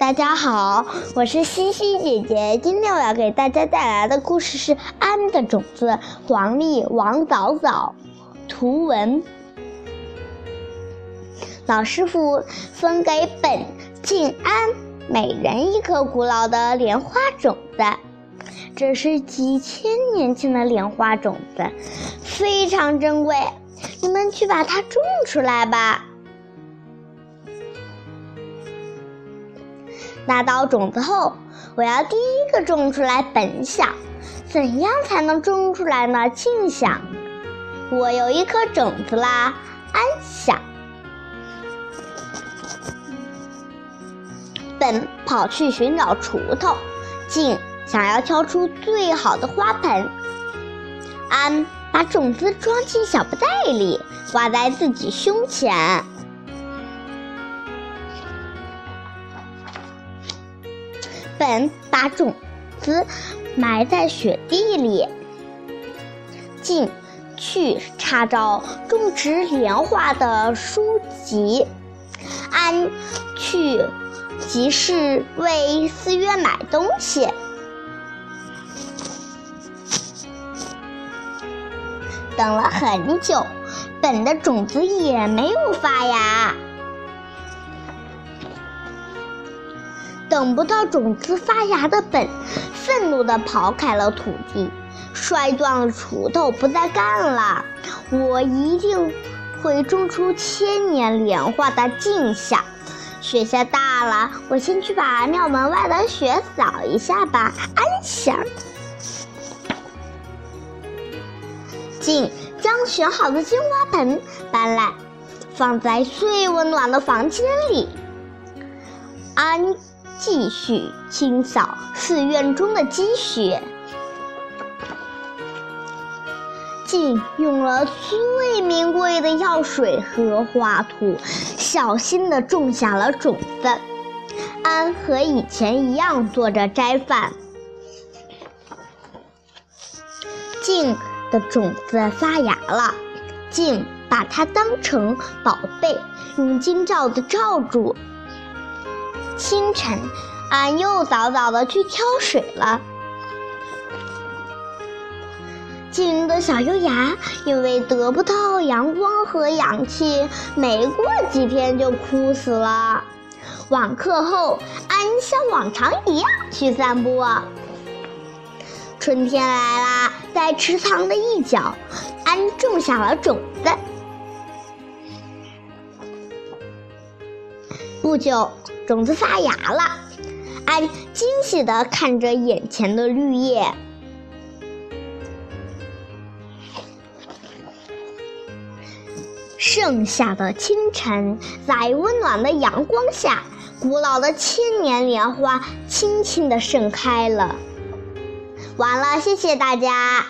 大家好，我是西西姐姐。今天我要给大家带来的故事是《安的种子》，黄历王早早，图文。老师傅分给本、静、安每人一颗古老的莲花种子，这是几千年前的莲花种子，非常珍贵。你们去把它种出来吧。拿到种子后，我要第一个种出来。本想，怎样才能种出来呢？静想，我有一颗种子啦。安想，本跑去寻找锄头。静想要挑出最好的花盆。安把种子装进小布袋里，挂在自己胸前。本把种子埋在雪地里，进去查找种植莲花的书籍，安去集市为四月买东西。等了很久，本的种子也没有发芽。等不到种子发芽的本，愤怒地刨开了土地，摔断了锄头，不再干了。我一定会种出千年莲花的静想。雪下大了，我先去把庙门外的雪扫一下吧。安详。静将选好的金花盆搬来，放在最温暖的房间里。安。继续清扫寺院中的积雪，竟用了最名贵的药水和花土，小心地种下了种子。安和以前一样做着斋饭。静的种子发芽了，静把它当成宝贝，用金罩子罩住。清晨，俺又早早的去挑水了。静的小幼芽因为得不到阳光和氧气，没过几天就枯死了。晚课后，俺像往常一样去散步。春天来啦，在池塘的一角，安种下了种子。不久。种子发芽了，俺惊喜地看着眼前的绿叶。盛夏的清晨，在温暖的阳光下，古老的千年莲花轻轻地盛开了。完了，谢谢大家。